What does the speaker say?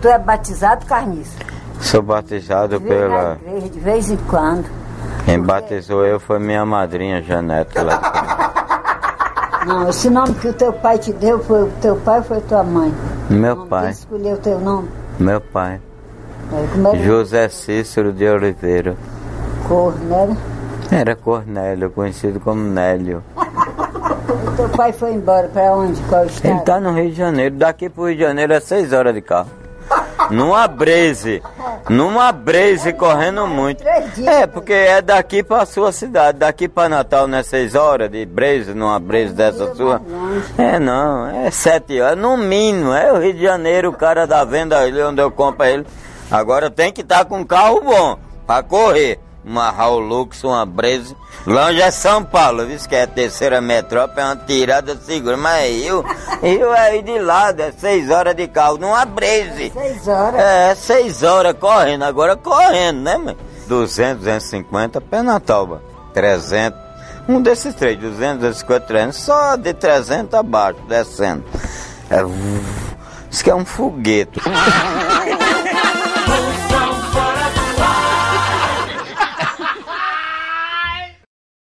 Tu é batizado, Carniça? Sou batizado Vem pela. igreja de vez em quando. Quem batizou eu foi minha madrinha Janete. Lá. Não, esse nome que o teu pai te deu foi o teu pai ou foi tua mãe? Meu Quem pai, escolheu o teu nome? meu pai. É, José Cícero de Oliveira. cor, né? Era Cornélio, conhecido como Nélio. O teu pai foi embora pra onde? Qual Ele estado? tá no Rio de Janeiro. Daqui pro Rio de Janeiro é seis horas de carro. Numa breze. Numa breze correndo muito. É, porque é daqui pra sua cidade. Daqui pra Natal não é seis horas de breze, numa breze dessa sua. É não, é sete horas. No mínimo, é o Rio de Janeiro, o cara da venda ali onde eu compro ele. Agora tem que estar com um carro bom pra correr. Uma Hilux, uma Breze. Longe é São Paulo, viu? Que é a terceira metrópole, é uma tirada segura. Mas Rio, Rio é aí de lado, é seis horas de carro, numa Breze. Seis horas. É, seis horas correndo, agora correndo, né, mãe? 200, 250, pé na tauba. 300. Um desses três, 200, 250, 300, só de 300 abaixo, descendo. É, isso que é um foguete.